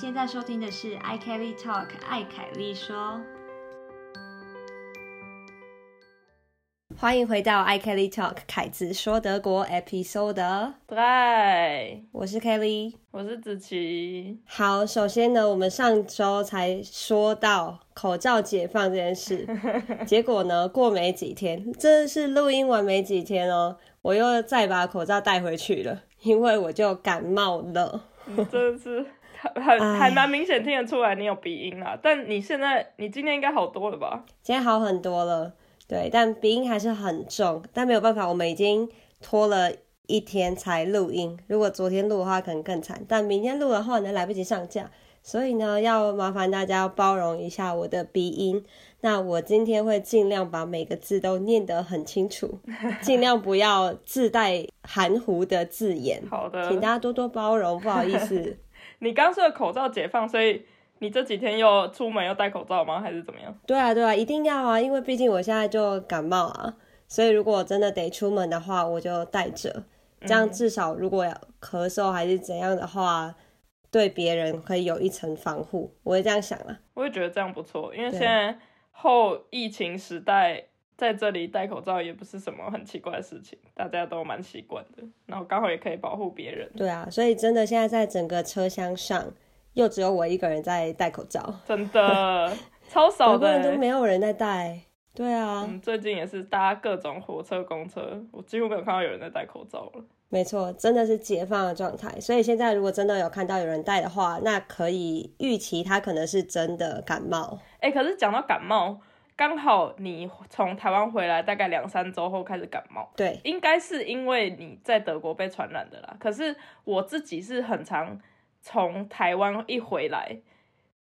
现在收听的是 i Kelly Talk，艾凯丽说。欢迎回到 i Kelly Talk，凯子说德国 Episode。对，我是 Kelly，我是子琪。好，首先呢，我们上周才说到口罩解放这件事，结果呢，过没几天，真的是录音完没几天哦，我又再把口罩带回去了，因为我就感冒了。真的是很还蛮明显听得出来你有鼻音啊，但你现在你今天应该好多了吧？今天好很多了。对，但鼻音还是很重，但没有办法，我们已经拖了一天才录音。如果昨天录的话，可能更惨。但明天录的话呢，来不及上架，所以呢，要麻烦大家包容一下我的鼻音。那我今天会尽量把每个字都念得很清楚，尽量不要自带含糊的字眼。好的，请大家多多包容，不好意思。你刚说的口罩解放，所以。你这几天又出门又戴口罩吗？还是怎么样？对啊，对啊，一定要啊！因为毕竟我现在就感冒啊，所以如果真的得出门的话，我就戴着，这样至少如果要咳嗽还是怎样的话，对别人可以有一层防护。我会这样想啊。我也觉得这样不错，因为现在后疫情时代，在这里戴口罩也不是什么很奇怪的事情，大家都蛮习惯的。然后刚好也可以保护别人。对啊，所以真的现在在整个车厢上。又只有我一个人在戴口罩，真的 超少的，都没有人在戴。对啊，最近也是搭各种火车、公车，我几乎没有看到有人在戴口罩了。没错，真的是解放的状态。所以现在如果真的有看到有人戴的话，那可以预期他可能是真的感冒。哎，可是讲到感冒，刚好你从台湾回来大概两三周后开始感冒，对，应该是因为你在德国被传染的啦。可是我自己是很常。从台湾一回来，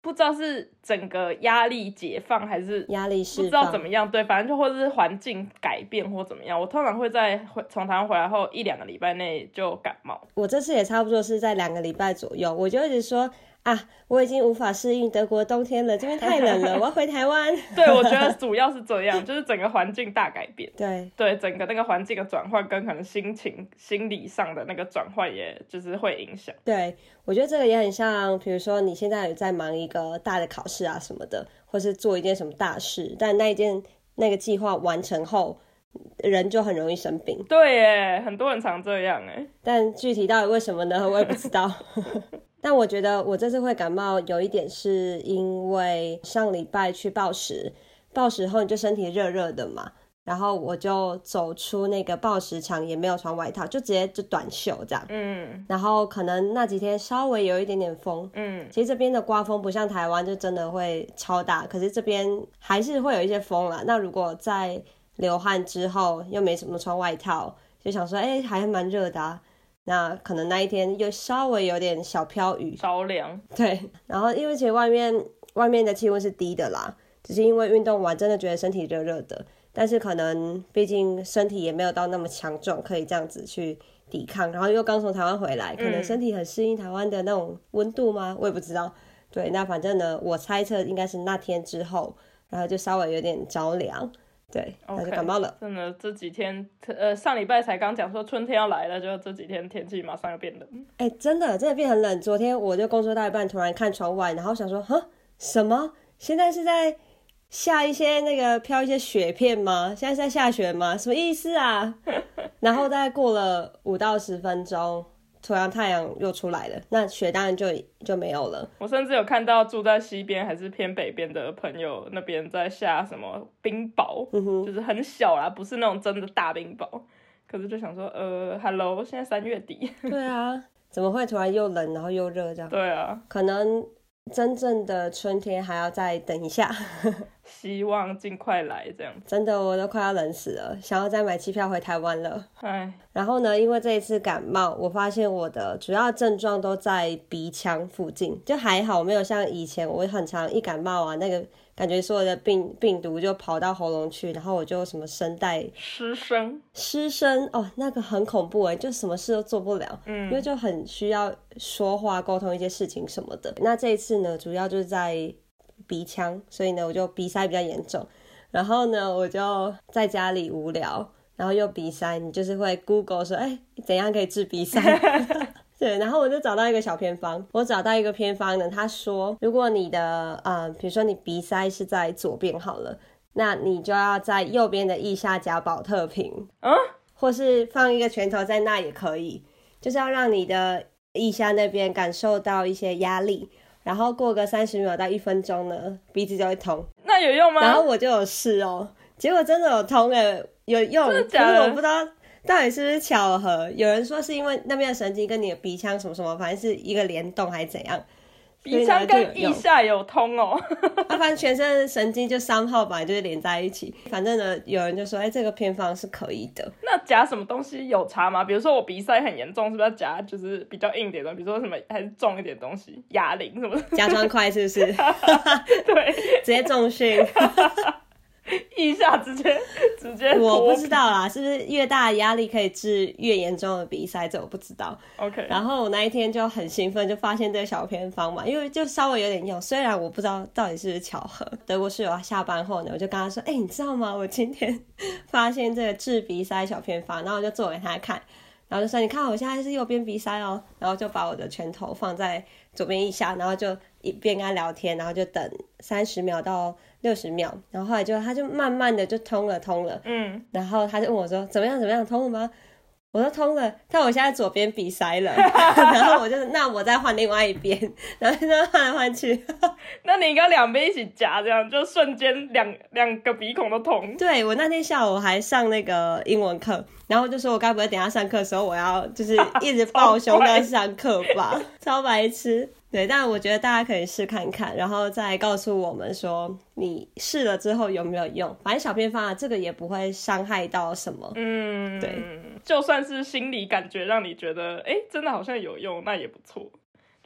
不知道是整个压力解放还是压力不知道怎么样，对，反正就或者是环境改变或怎么样。我通常会在回从台湾回来后一两个礼拜内就感冒。我这次也差不多是在两个礼拜左右，我就一直说。啊，我已经无法适应德国冬天了，这边太冷了，我要回台湾。对，我觉得主要是这样，就是整个环境大改变。对对，整个那个环境的转换跟可能心情、心理上的那个转换，也就是会影响。对，我觉得这个也很像，比如说你现在有在忙一个大的考试啊什么的，或是做一件什么大事，但那一件那个计划完成后，人就很容易生病。对，耶，很多人常这样，哎，但具体到底为什么呢？我也不知道。但我觉得我这次会感冒，有一点是因为上礼拜去暴食，暴食后你就身体热热的嘛，然后我就走出那个暴食场，也没有穿外套，就直接就短袖这样。嗯。然后可能那几天稍微有一点点风。嗯。其实这边的刮风不像台湾，就真的会超大，可是这边还是会有一些风啦。那如果在流汗之后又没什么穿外套，就想说，哎，还蛮热的。那可能那一天又稍微有点小飘雨，着凉。对，然后因为其实外面外面的气温是低的啦，只是因为运动完真的觉得身体热热的，但是可能毕竟身体也没有到那么强壮，可以这样子去抵抗。然后又刚从台湾回来，可能身体很适应台湾的那种温度吗？我也不知道。对，那反正呢，我猜测应该是那天之后，然后就稍微有点着凉。对，他就感冒了。真的，这几天，呃，上礼拜才刚讲说春天要来了，就这几天天气马上要变冷。哎，真的，真的变很冷。昨天我就工作到一半，突然看窗外，然后想说，哈，什么？现在是在下一些那个飘一些雪片吗？现在是在下雪吗？什么意思啊？然后大概过了五到十分钟。突然太阳又出来了，那雪当然就就没有了。我甚至有看到住在西边还是偏北边的朋友那边在下什么冰雹，就是很小啦，不是那种真的大冰雹。可是就想说，呃，Hello，现在三月底。对啊，怎么会突然又冷然后又热这样？对啊，可能。真正的春天还要再等一下，希望尽快来。这样真的我都快要冷死了，想要再买机票回台湾了。哎，然后呢，因为这一次感冒，我发现我的主要症状都在鼻腔附近，就还好，没有像以前我很常一感冒啊那个。感觉所有的病病毒就跑到喉咙去，然后我就什么声带失声，失声哦，那个很恐怖哎，就什么事都做不了，嗯，因为就很需要说话沟通一些事情什么的。那这一次呢，主要就是在鼻腔，所以呢，我就鼻塞比较严重。然后呢，我就在家里无聊，然后又鼻塞，你就是会 Google 说，哎，怎样可以治鼻塞？对，然后我就找到一个小偏方，我找到一个偏方呢，他说，如果你的呃，比如说你鼻塞是在左边好了，那你就要在右边的腋下加保特瓶，嗯，或是放一个拳头在那也可以，就是要让你的腋下那边感受到一些压力，然后过个三十秒到一分钟呢，鼻子就会通。那有用吗？然后我就有试哦，结果真的有通诶，有用，可是我不知道。到底是不是巧合？有人说是因为那边的神经跟你的鼻腔什么什么，反正是一个联动还是怎样？鼻腔跟腋下有通哦，啊反正全身神经就三号吧，就是连在一起。反正呢，有人就说，哎，这个偏方是可以的。那夹什么东西有差吗？比如说我鼻塞很严重，是不是要夹就是比较硬点的？比如说什么还是重一点东西，哑铃什么？夹砖块是不是？对，直接重训。一下直接直接，我不知道啦，是不是越大的压力可以治越严重的鼻塞？这我不知道。OK，然后我那一天就很兴奋，就发现这个小偏方嘛，因为就稍微有点用，虽然我不知道到底是不是巧合。德国室友下班后呢，我就跟他说：“哎，你知道吗？我今天发现这个治鼻塞小偏方。”然后我就做给他看，然后就说：“你看我现在是右边鼻塞哦。”然后就把我的拳头放在左边一下，然后就一边跟他聊天，然后就等三十秒到。六十秒，然后后来就他就慢慢的就通了通了，嗯，然后他就问我说怎么样怎么样通了吗？我说通了，但我现在左边鼻塞了，然后我就那我再换另外一边，然后就换来换去，那你应该两边一起夹，这样就瞬间两两个鼻孔都通。对我那天下午还上那个英文课，然后就说我该不会等下上课的时候我要就是 一直抱胸在上课吧，超白痴。对，但我觉得大家可以试看看，然后再告诉我们说你试了之后有没有用。反正小偏方啊，这个也不会伤害到什么。嗯，对，就算是心理感觉让你觉得，哎，真的好像有用，那也不错。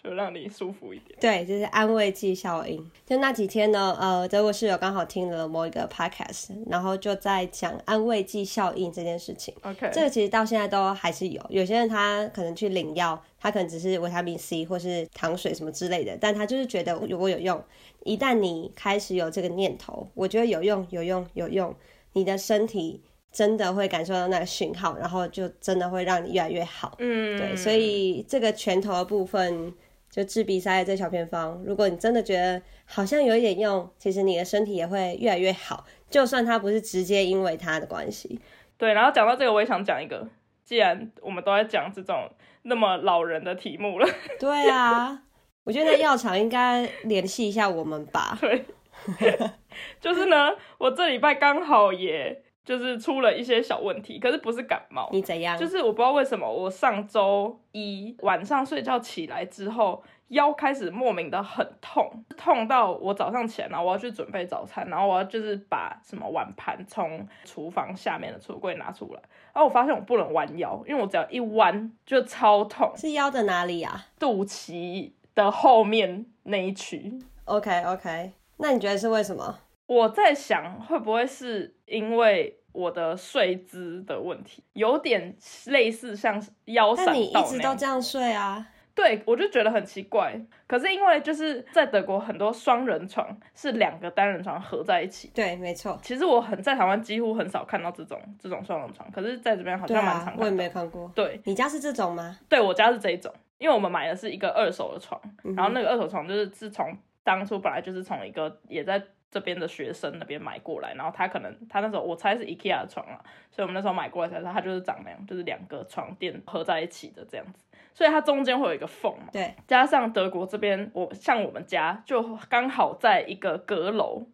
就让你舒服一点，对，就是安慰剂效应。就那几天呢，呃，德国室友刚好听了某一个 podcast，然后就在讲安慰剂效应这件事情。OK，这个其实到现在都还是有，有些人他可能去领药，他可能只是维他命 C 或是糖水什么之类的，但他就是觉得如果有用，一旦你开始有这个念头，我觉得有用，有用，有用，你的身体真的会感受到那个讯号，然后就真的会让你越来越好。嗯，对，所以这个拳头的部分。就治鼻塞的这小偏方，如果你真的觉得好像有一点用，其实你的身体也会越来越好。就算它不是直接因为它的关系。对，然后讲到这个，我也想讲一个，既然我们都在讲这种那么老人的题目了，对啊，我觉得药厂应该联系一下我们吧。对，就是呢，我这礼拜刚好也。就是出了一些小问题，可是不是感冒。你怎样？就是我不知道为什么，我上周一晚上睡觉起来之后，腰开始莫名的很痛，痛到我早上起来，然后我要去准备早餐，然后我要就是把什么碗盘从厨房下面的橱柜拿出来，然后我发现我不能弯腰，因为我只要一弯就超痛。是腰的哪里啊？肚脐的后面那一区。OK OK，那你觉得是为什么？我在想，会不会是因为我的睡姿的问题，有点类似像腰闪到你一直都这样睡啊？对，我就觉得很奇怪。可是因为就是在德国，很多双人床是两个单人床合在一起。对，没错。其实我很在台湾几乎很少看到这种这种双人床，可是在这边好像蛮常。我也没看过。对，你家是这种吗？对我家是这一种，因为我们买的是一个二手的床，然后那个二手床就是自从当初本来就是从一个也在。这边的学生那边买过来，然后他可能他那时候我猜是 IKEA 的床啊，所以我们那时候买过来才知道它就是长那样，就是两个床垫合在一起的这样子，所以它中间会有一个缝嘛。对，加上德国这边我像我们家就刚好在一个阁楼，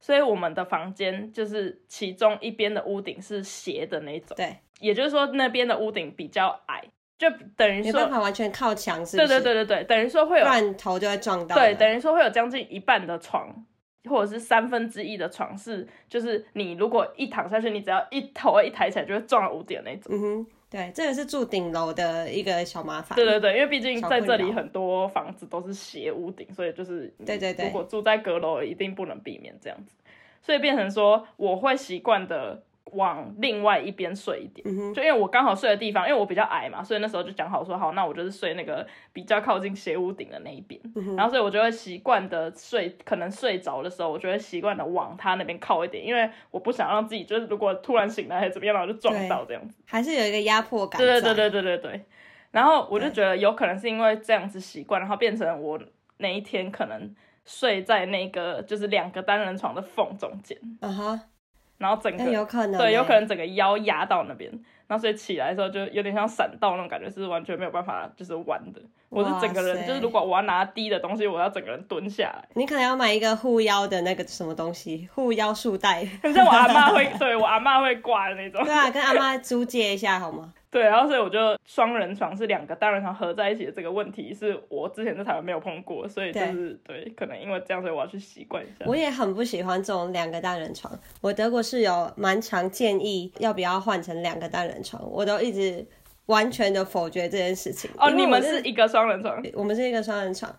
所以我们的房间就是其中一边的屋顶是斜的那种。对，也就是说那边的屋顶比较矮，就等于说没办法完全靠墙，是？对对对对对，等于说会有，不然头就会撞到。对，等于说会有将近一半的床。或者是三分之一的床是，就是你如果一躺下去，你只要一头一抬起来就会撞到屋顶那种。嗯哼，对，这个是住顶楼的一个小麻烦。对对对，因为毕竟在这里很多房子都是斜屋顶，所以就是对对对，如果住在阁楼一定不能避免这样子，所以变成说我会习惯的。往另外一边睡一点，就因为我刚好睡的地方，因为我比较矮嘛，所以那时候就讲好说好，那我就是睡那个比较靠近斜屋顶的那一边，然后所以我就会习惯的睡，可能睡着的时候，我就会习惯的往他那边靠一点，因为我不想让自己就是如果突然醒来还是怎么样，然后就撞到这样子，还是有一个压迫感。对对对对对对对。然后我就觉得有可能是因为这样子习惯，然后变成我那一天可能睡在那个就是两个单人床的缝中间，嗯哼，然后整个有可能，对，有可能整个腰压到那边。然后所以起来的时候就有点像闪到那种感觉，是完全没有办法就是弯的。我是整个人就是如果我要拿低的东西，我要整个人蹲下来。你可能要买一个护腰的那个什么东西，护腰束带，像我阿妈会 对我阿妈会挂的那种。对啊，跟阿妈租借一下好吗？对，然后所以我就双人床是两个单人床合在一起的这个问题，是我之前在台湾没有碰过，所以就是对，可能因为这样，所以我要去习惯一下。我也很不喜欢这种两个单人床，我德国室友蛮常建议要不要换成两个单人床，我都一直完全的否决这件事情。哦，你们是一个双人床，我们是一个双人床，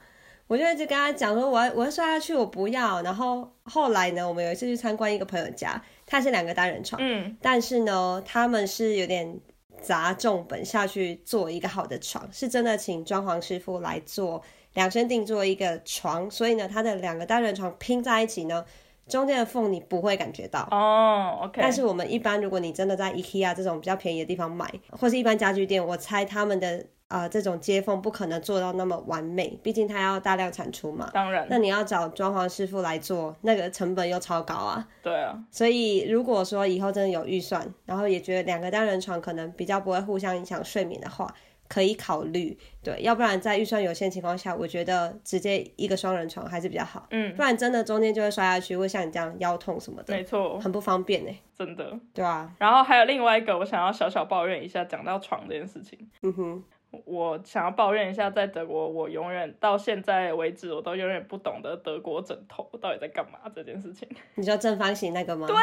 我就一直跟他讲说，我要我要睡下去，我不要。然后后来呢，我们有一次去参观一个朋友家，他是两个单人床，嗯，但是呢，他们是有点。砸重本下去做一个好的床，是真的请装潢师傅来做量身定做一个床，所以呢，它的两个单人床拼在一起呢，中间的缝你不会感觉到哦。OK，但是我们一般如果你真的在 IKEA 这种比较便宜的地方买，或是一般家具店，我猜他们的。啊，这种接缝不可能做到那么完美，毕竟它要大量产出嘛。当然，那你要找装潢师傅来做，那个成本又超高啊。对啊。所以如果说以后真的有预算，然后也觉得两个单人床可能比较不会互相影响睡眠的话，可以考虑。对，要不然在预算有限情况下，我觉得直接一个双人床还是比较好。嗯。不然真的中间就会摔下去，会像你这样腰痛什么的。没错。很不方便呢。真的。对啊。然后还有另外一个，我想要小小抱怨一下，讲到床这件事情。嗯哼。我想要抱怨一下，在德国，我永远到现在为止，我都永远不懂得德国枕头到底在干嘛这件事情。你知道正方形那个吗？对呀，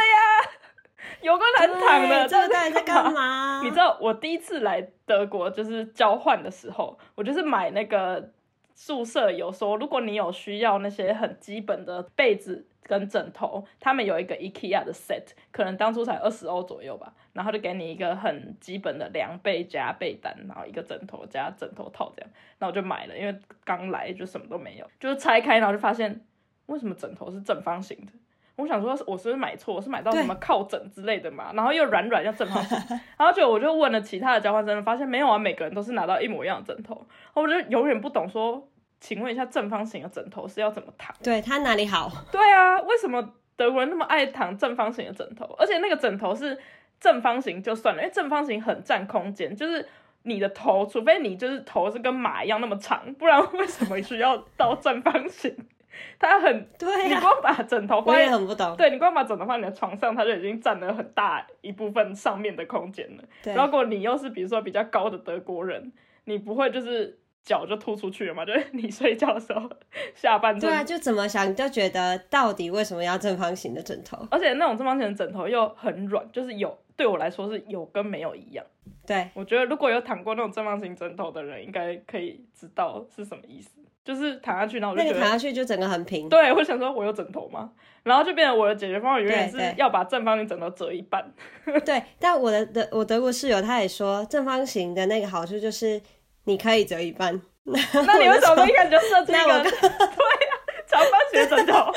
有个难躺的，这到底在干嘛？你知道我第一次来德国就是交换的时候，我就是买那个宿舍有说，如果你有需要那些很基本的被子。跟枕头，他们有一个 IKEA 的 set，可能当初才二十欧左右吧，然后就给你一个很基本的凉被加被单，然后一个枕头加枕头套这样，然后就买了，因为刚来就什么都没有，就是拆开然后就发现为什么枕头是正方形的，我想说我是不是买错，是买到什么靠枕之类的嘛，然后又软软又正方形，然后就我就问了其他的交换生，发现没有啊，每个人都是拿到一模一样的枕头，我就永远不懂说。请问一下，正方形的枕头是要怎么躺？对它哪里好？对啊，为什么德国人那么爱躺正方形的枕头？而且那个枕头是正方形就算了，因为正方形很占空间，就是你的头，除非你就是头是跟马一样那么长，不然为什么需要到正方形？它很对，你光把枕头放，我也很不懂。对你光把枕头放你的床上，它就已经占了很大一部分上面的空间了。对如果你又是比如说比较高的德国人，你不会就是。脚就突出去了嘛，就是你睡觉的时候下半身。对啊，就怎么想你就觉得到底为什么要正方形的枕头？而且那种正方形的枕头又很软，就是有对我来说是有跟没有一样。对，我觉得如果有躺过那种正方形枕头的人，应该可以知道是什么意思。就是躺下去，然后我就觉得躺下去就整个很平。对，我想说我有枕头吗？然后就变成我的解决方法永远是要把正方形枕头折一半。对，但我的德我德国室友他也说正方形的那个好处就是。你可以折一半，那你为什么一开始就设计一个？对呀，长方形枕头。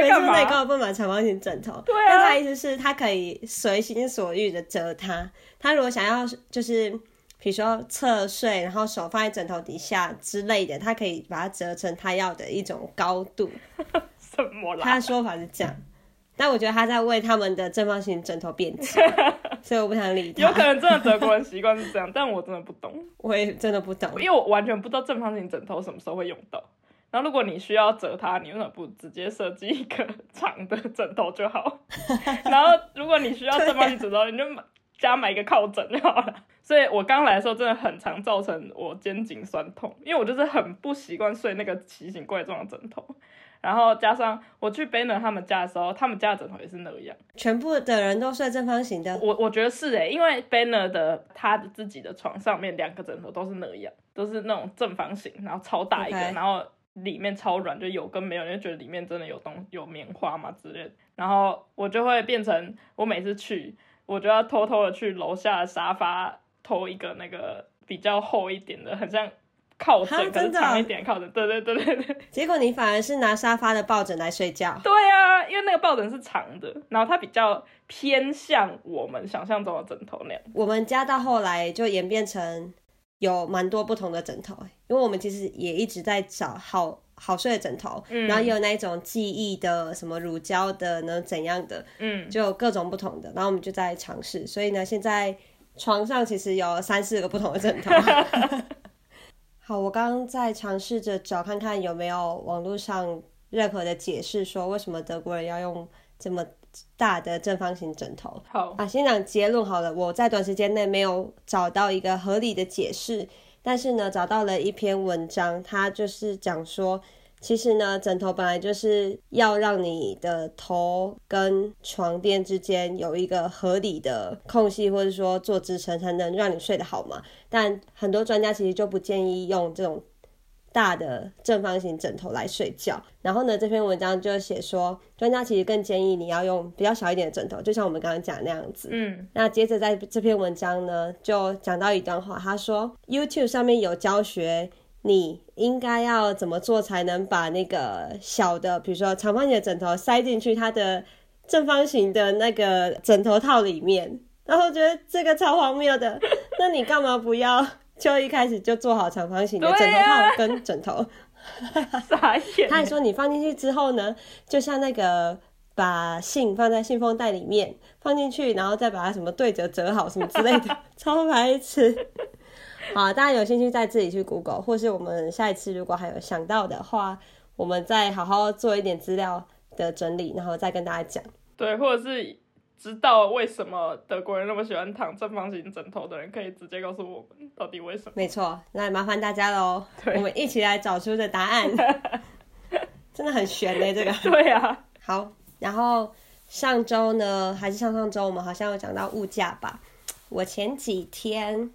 每次内高不买长方形枕头，对啊。但他意思是，他可以随心所欲的折它。他如果想要，就是比如说侧睡，然后手放在枕头底下之类的，他可以把它折成他要的一种高度。什么啦？他的说法是这样。但我觉得他在为他们的正方形枕头辩解，所以我不想理他。有可能真的德国人习惯是这样，但我真的不懂。我也真的不懂，因为我完全不知道正方形枕头什么时候会用到。然后如果你需要折它，你为什么不直接设计一个长的枕头就好？然后如果你需要正方形枕头，你就加买一个靠枕就好了。所以我刚来的时候真的很常造成我肩颈酸痛，因为我就是很不习惯睡那个奇形怪状的枕头。然后加上我去 Banner 他们家的时候，他们家的枕头也是那样，全部的人都睡正方形的。我我觉得是诶，因为 Banner 的他的自己的床上面两个枕头都是那样，都是那种正方形，然后超大一个，然后里面超软，就有跟没有，你就觉得里面真的有东有棉花嘛之类的。然后我就会变成我每次去，我就要偷偷的去楼下的沙发偷一个那个比较厚一点的，很像。靠枕，可是长一点靠枕。对对对对对。结果你反而是拿沙发的抱枕来睡觉。对啊，因为那个抱枕是长的，然后它比较偏向我们想象中的枕头那样。我们家到后来就演变成有蛮多不同的枕头，因为我们其实也一直在找好好睡的枕头，嗯然后也有那一种记忆的什么乳胶的呢怎样的，嗯，就各种不同的，然后我们就在尝试。所以呢，现在床上其实有三四个不同的枕头。好，我刚刚在尝试着找看看有没有网络上任何的解释，说为什么德国人要用这么大的正方形枕头。好啊，先讲结论好了。我在短时间内没有找到一个合理的解释，但是呢，找到了一篇文章，它就是讲说。其实呢，枕头本来就是要让你的头跟床垫之间有一个合理的空隙，或者说做支撑，才能让你睡得好嘛。但很多专家其实就不建议用这种大的正方形枕头来睡觉。然后呢，这篇文章就写说，专家其实更建议你要用比较小一点的枕头，就像我们刚刚讲那样子。嗯。那接着在这篇文章呢，就讲到一段话，他说，YouTube 上面有教学。你应该要怎么做才能把那个小的，比如说长方形的枕头塞进去它的正方形的那个枕头套里面？然后觉得这个超荒谬的。那你干嘛不要就一开始就做好长方形的枕头套跟枕头？傻眼。他还说你放进去之后呢，就像那个把信放在信封袋里面放进去，然后再把它什么对折折好什么之类的，超白痴。好，大家有兴趣再自己去 Google，或是我们下一次如果还有想到的话，我们再好好做一点资料的整理，然后再跟大家讲。对，或者是知道为什么德国人那么喜欢躺正方形枕头的人，可以直接告诉我们到底为什么。没错，那麻烦大家喽，我们一起来找出的答案。真的很悬嘞，这个。对啊。好，然后上周呢，还是上上周，我们好像有讲到物价吧？我前几天。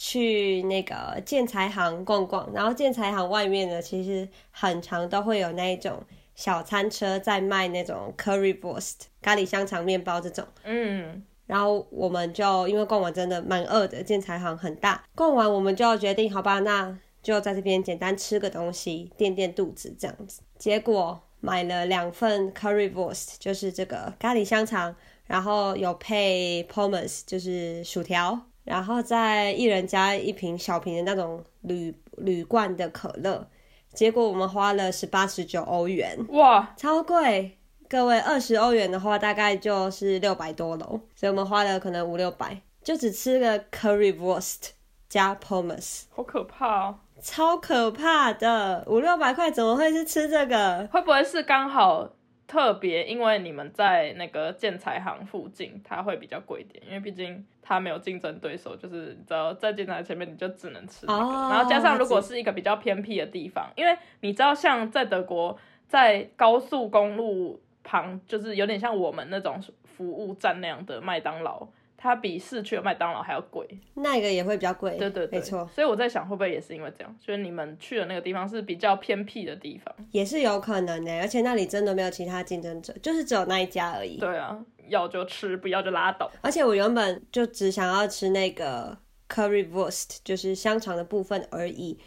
去那个建材行逛逛，然后建材行外面呢，其实很长都会有那一种小餐车在卖那种 currywurst 咖喱香肠面包这种。嗯，然后我们就因为逛完真的蛮饿的，建材行很大，逛完我们就决定，好吧，那就在这边简单吃个东西垫垫肚子这样子。结果买了两份 currywurst，就是这个咖喱香肠，然后有配 pommes，就是薯条。然后再一人加一瓶小瓶的那种铝铝罐的可乐，结果我们花了十八十九欧元，哇，超贵！各位二十欧元的话，大概就是六百多喽，所以我们花了可能五六百，就只吃个 currywurst 加 pommes，好可怕哦，超可怕的，五六百块怎么会是吃这个？会不会是刚好？特别，因为你们在那个建材行附近，它会比较贵一点，因为毕竟它没有竞争对手，就是你知道在建材前面，你就只能吃那个。然后加上如果是一个比较偏僻的地方，因为你知道，像在德国，在高速公路旁，就是有点像我们那种服务站那样的麦当劳。它比市区的麦当劳还要贵，那个也会比较贵。对对对，没错。所以我在想，会不会也是因为这样？就是你们去的那个地方是比较偏僻的地方，也是有可能的。而且那里真的没有其他竞争者，就是只有那一家而已。对啊，要就吃，不要就拉倒。而且我原本就只想要吃那个 curry w o r s t 就是香肠的部分而已。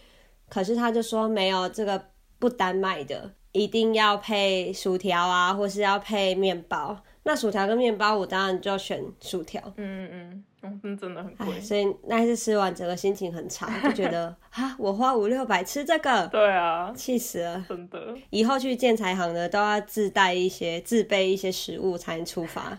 可是他就说没有这个不单卖的，一定要配薯条啊，或是要配面包。那薯条跟面包，我当然就要选薯条。嗯嗯嗯，嗯，真的很贵。所以那一次吃完，整个心情很差，就觉得 啊，我花五六百吃这个，对啊，气死了。真的，以后去建材行呢，都要自带一些、自备一些食物才能出发。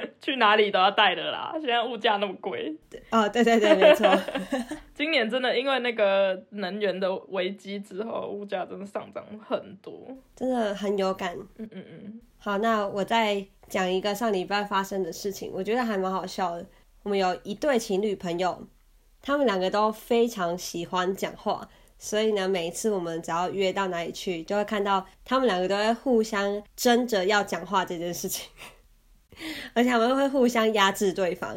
去哪里都要带的啦，现在物价那么贵。哦，对对对，没错。今年真的因为那个能源的危机之后，物价真的上涨很多，真的很有感。嗯嗯嗯。好，那我再讲一个上礼拜发生的事情，我觉得还蛮好笑的。我们有一对情侣朋友，他们两个都非常喜欢讲话，所以呢，每一次我们只要约到哪里去，就会看到他们两个都会互相争着要讲话这件事情。而且他们会互相压制对方，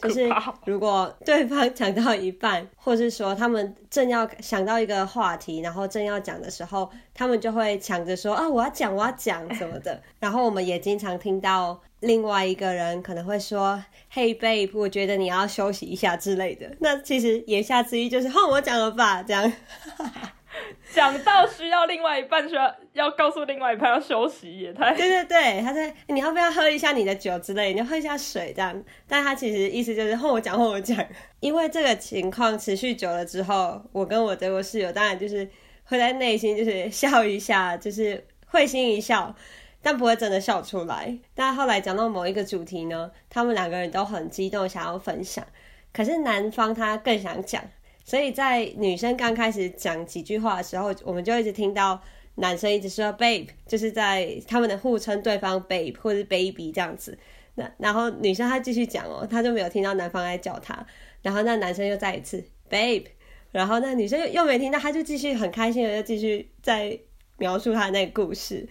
就是如果对方 讲到一半，或是说他们正要想到一个话题，然后正要讲的时候，他们就会抢着说啊，我要讲，我要讲什么的。然后我们也经常听到另外一个人可能会说，Hey babe，我觉得你要休息一下之类的。那其实言下之意就是换我讲了吧，这样。讲到需要另外一半需要要告诉另外一半要休息也太对对对，他在你要不要喝一下你的酒之类，你要喝一下水这样，但他其实意思就是和我讲和我讲，因为这个情况持续久了之后，我跟我德国室友当然就是会在内心就是笑一下，就是会心一笑，但不会真的笑出来。但后来讲到某一个主题呢，他们两个人都很激动想要分享，可是男方他更想讲。所以在女生刚开始讲几句话的时候，我们就一直听到男生一直说 “babe”，就是在他们的互称对方 “babe” 或者 “baby” 这样子。那然后女生她继续讲哦，她就没有听到男方在叫她。然后那男生又再一次 “babe”，然后那女生又又没听到，她就继续很开心的又继续在描述她的那个故事。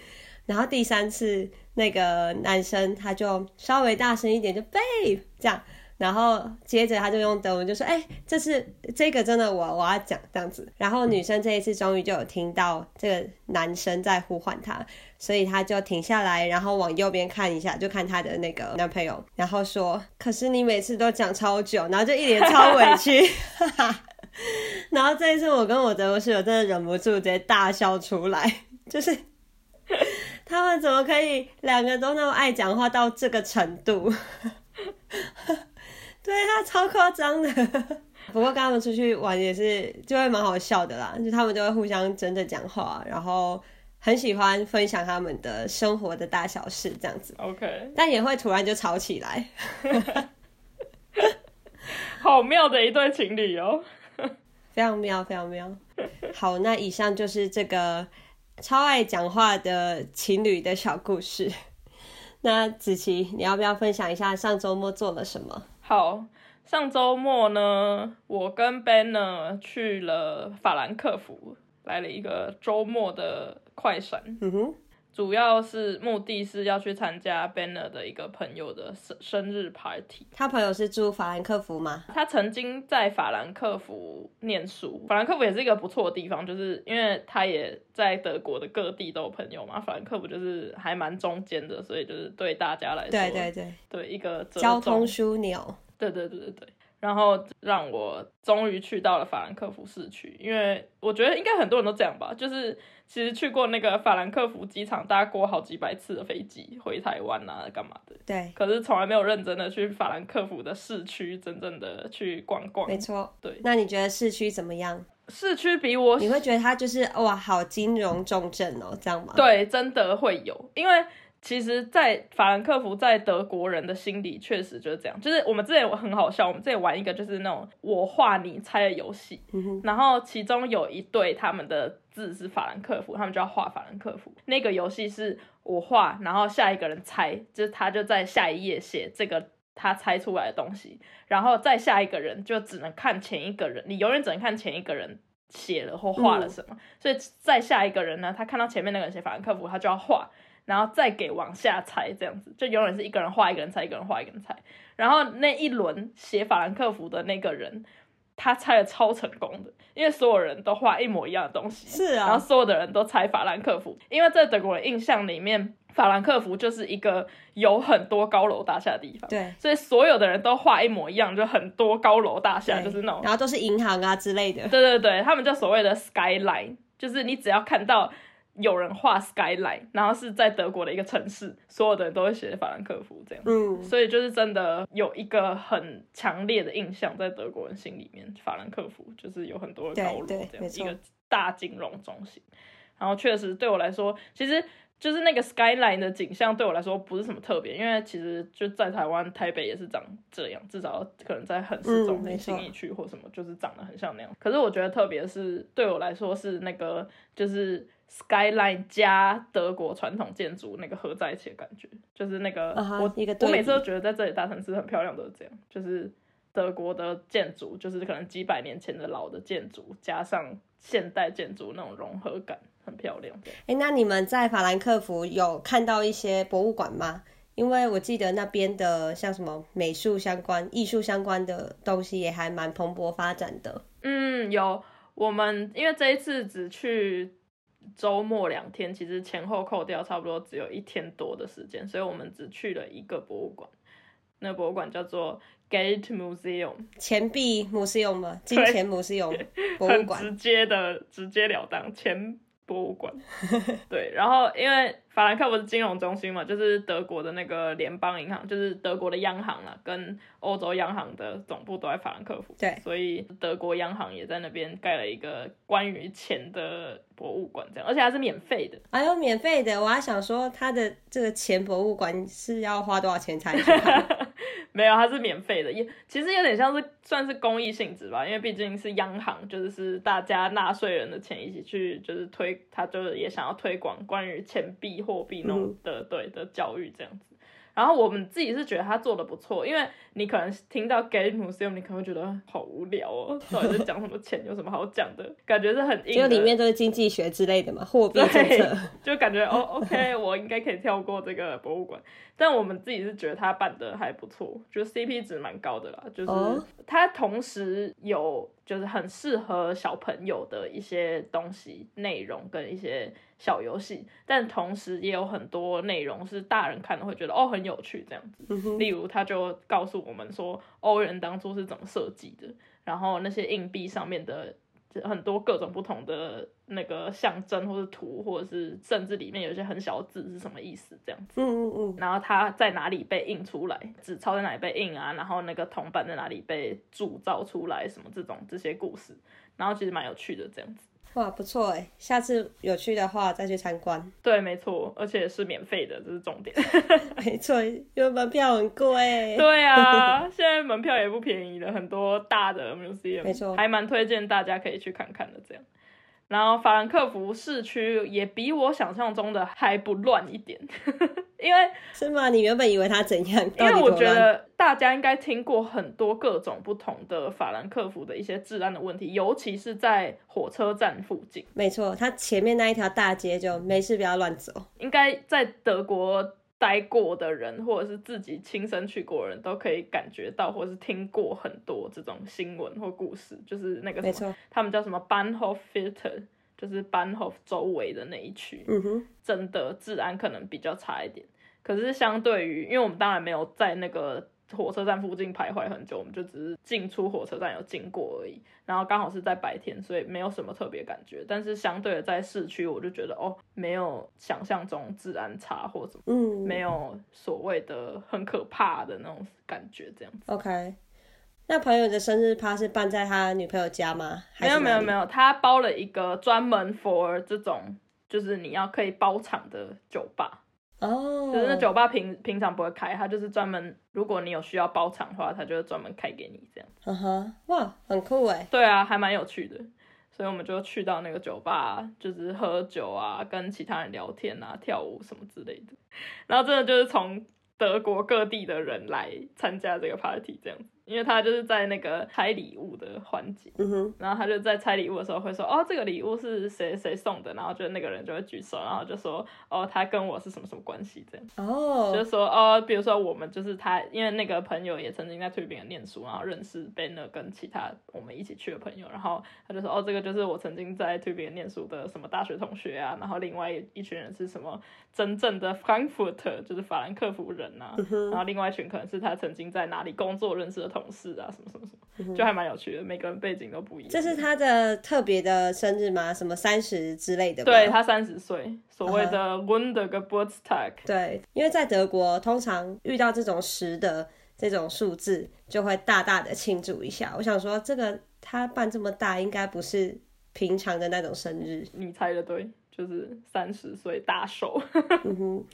然后第三次那个男生他就稍微大声一点，就 “babe” 这样。然后接着他就用德文就说：“哎，这是这个真的我我要讲这样子。”然后女生这一次终于就有听到这个男生在呼唤她，所以她就停下来，然后往右边看一下，就看她的那个男朋友，然后说：“可是你每次都讲超久，然后就一脸超委屈。”然后这一次我跟我德国室友真的忍不住直接大笑出来，就是他们怎么可以两个都那么爱讲话到这个程度？对他超夸张的，不过跟他们出去玩也是就会蛮好笑的啦，就他们就会互相真的讲话，然后很喜欢分享他们的生活的大小事这样子。OK，但也会突然就吵起来，好妙的一对情侣哦，非常妙，非常妙。好，那以上就是这个超爱讲话的情侣的小故事。那子琪，你要不要分享一下上周末做了什么？好，上周末呢，我跟 Ben 呢去了法兰克福，来了一个周末的快闪。嗯哼，主要是目的是要去参加 Banner 的一个朋友的生生日 party。他朋友是住法兰克福吗？他曾经在法兰克福念书，法兰克福也是一个不错的地方，就是因为他也在德国的各地都有朋友嘛。法兰克福就是还蛮中间的，所以就是对大家来说，对对对，对一个交通枢纽。对对对对对，然后让我终于去到了法兰克福市区，因为我觉得应该很多人都这样吧，就是其实去过那个法兰克福机场搭过好几百次的飞机回台湾啊，干嘛的？对。可是从来没有认真的去法兰克福的市区，真正的去逛逛。没错。对。那你觉得市区怎么样？市区比我，你会觉得它就是哇，好金融重镇哦，这样吗？对，真的会有，因为。其实，在法兰克福，在德国人的心里，确实就是这样。就是我们之前很好笑，我们之前玩一个就是那种我画你猜的游戏，然后其中有一对他们的字是法兰克福，他们就要画法兰克福。那个游戏是我画，然后下一个人猜，就是他就在下一页写这个他猜出来的东西，然后再下一个人就只能看前一个人，你永远只能看前一个人写了或画了什么。所以再下一个人呢，他看到前面那个人写法兰克福，他就要画。然后再给往下猜，这样子就永远是一个人画一个人猜，一个人画一个人猜。然后那一轮写法兰克福的那个人，他猜的超成功的，因为所有人都画一模一样的东西。是啊。然后所有的人都猜法兰克福，因为在德国的印象里面，法兰克福就是一个有很多高楼大厦的地方。对。所以所有的人都画一模一样，就很多高楼大厦，就是那种。然后都是银行啊之类的。对对对，他们就所谓的 skyline，就是你只要看到。有人画 skyline，然后是在德国的一个城市，所有的人都会写法兰克福这样，嗯，所以就是真的有一个很强烈的印象在德国人心里面，法兰克福就是有很多的高楼这样一个大金融中心，然后确实对我来说，其实就是那个 skyline 的景象对我来说不是什么特别，因为其实就在台湾台北也是长这样，至少可能在很市中心新义区或什么，就是长得很像那样。可是我觉得特别是对我来说是那个就是。Skyline 加德国传统建筑那个合在一起的感觉，就是那个我我每次都觉得在这里大城市很漂亮，都是这样，就是德国的建筑，就是可能几百年前的老的建筑，加上现代建筑那种融合感，很漂亮。哎，那你们在法兰克福有看到一些博物馆吗？因为我记得那边的像什么美术相关、艺术相关的东西也还蛮蓬勃发展的。嗯，有我们因为这一次只去周末两天，其实前后扣掉差不多只有一天多的时间，所以我们只去了一个博物馆。那博物馆叫做 Gate Museum，钱币 Museum 吗？金钱 Museum 博物馆，直接的直截了当钱博物馆。对，然后因为法兰克福是金融中心嘛，就是德国的那个联邦银行，就是德国的央行啦，跟欧洲央行的总部都在法兰克福。对，所以德国央行也在那边盖了一个关于钱的博物馆，这样，而且还是免费的。哎呦，免费的！我还想说，他的这个钱博物馆是要花多少钱才去看？没有，它是免费的，也其实有点像是算是公益性质吧，因为毕竟是央行，就是是大家纳税人的钱一起去，就是推，他就是也想要推广关于钱币、货币那种的对的教育这样子。然后我们自己是觉得他做的不错，因为你可能听到 Game Museum，你可能会觉得好无聊哦，到底在讲什么 钱，有什么好讲的？感觉是很硬，就里面都是经济学之类的嘛，货币政策，就感觉哦，OK，我应该可以跳过这个博物馆。但我们自己是觉得他办的还不错，就 CP 值蛮高的啦。就是它同时有就是很适合小朋友的一些东西内容跟一些小游戏，但同时也有很多内容是大人看了会觉得哦很有趣这样子。例如他就告诉我们说欧元当初是怎么设计的，然后那些硬币上面的。很多各种不同的那个象征，或是图，或者是甚至里面有一些很小的字是什么意思这样子。嗯嗯嗯。然后它在哪里被印出来，纸钞在哪里被印啊？然后那个铜板在哪里被铸造出来？什么这种这些故事，然后其实蛮有趣的这样子。哇，不错哎！下次有去的话再去参观。对，没错，而且是免费的，这是重点。没错，因为门票很贵。对啊，现在门票也不便宜了，很多大的 museum，没错，还蛮推荐大家可以去看看的。这样。然后法兰克福市区也比我想象中的还不乱一点，因为是吗？你原本以为他怎样？因为我觉得大家应该听过很多各种不同的法兰克福的一些治安的问题，尤其是在火车站附近。没错，它前面那一条大街就没事，不要乱走。应该在德国。待过的人，或者是自己亲身去过的人，都可以感觉到，或者是听过很多这种新闻或故事。就是那个没错，他们叫什么 Bahnhof Filter，就是 Bahnhof 周围的那一区，嗯哼，真的治安可能比较差一点。可是相对于，因为我们当然没有在那个。火车站附近徘徊很久，我们就只是进出火车站有经过而已。然后刚好是在白天，所以没有什么特别感觉。但是相对的在市区，我就觉得哦，没有想象中治安差或者嗯，没有所谓的很可怕的那种感觉这样子。OK，那朋友的生日趴是办在他女朋友家吗？没有没有没有，他包了一个专门 for 这种就是你要可以包场的酒吧。哦，就是那酒吧平平常不会开，他就是专门，如果你有需要包场的话，他就会专门开给你这样。嗯哼，哇，很酷哎。对啊，还蛮有趣的，所以我们就去到那个酒吧，就是喝酒啊，跟其他人聊天啊，跳舞什么之类的。然后真的就是从德国各地的人来参加这个 party 这样子。因为他就是在那个拆礼物的环节，嗯哼然后他就在拆礼物的时候会说，哦，这个礼物是谁谁送的，然后就那个人就会举手，然后就说，哦，他跟我是什么什么关系这样，哦，就说，哦，比如说我们就是他，因为那个朋友也曾经在推饼念书，然后认识 Banner 跟其他我们一起去的朋友，然后他就说，哦，这个就是我曾经在推饼念书的什么大学同学啊，然后另外一群人是什么真正的 Frankfurt 就是法兰克福人呐，然后另外一群可能是他曾经在哪里工作认识的。同事啊，什么什么什么，就还蛮有趣的。每个人背景都不一样。这是他的特别的生日吗？什么三十之类的？对他三十岁，所谓的 Wundergeburtstag。对，因为在德国，通常遇到这种十的这种数字，就会大大的庆祝一下。我想说，这个他办这么大，应该不是平常的那种生日。你猜的对，就是三十岁大寿。嗯哼。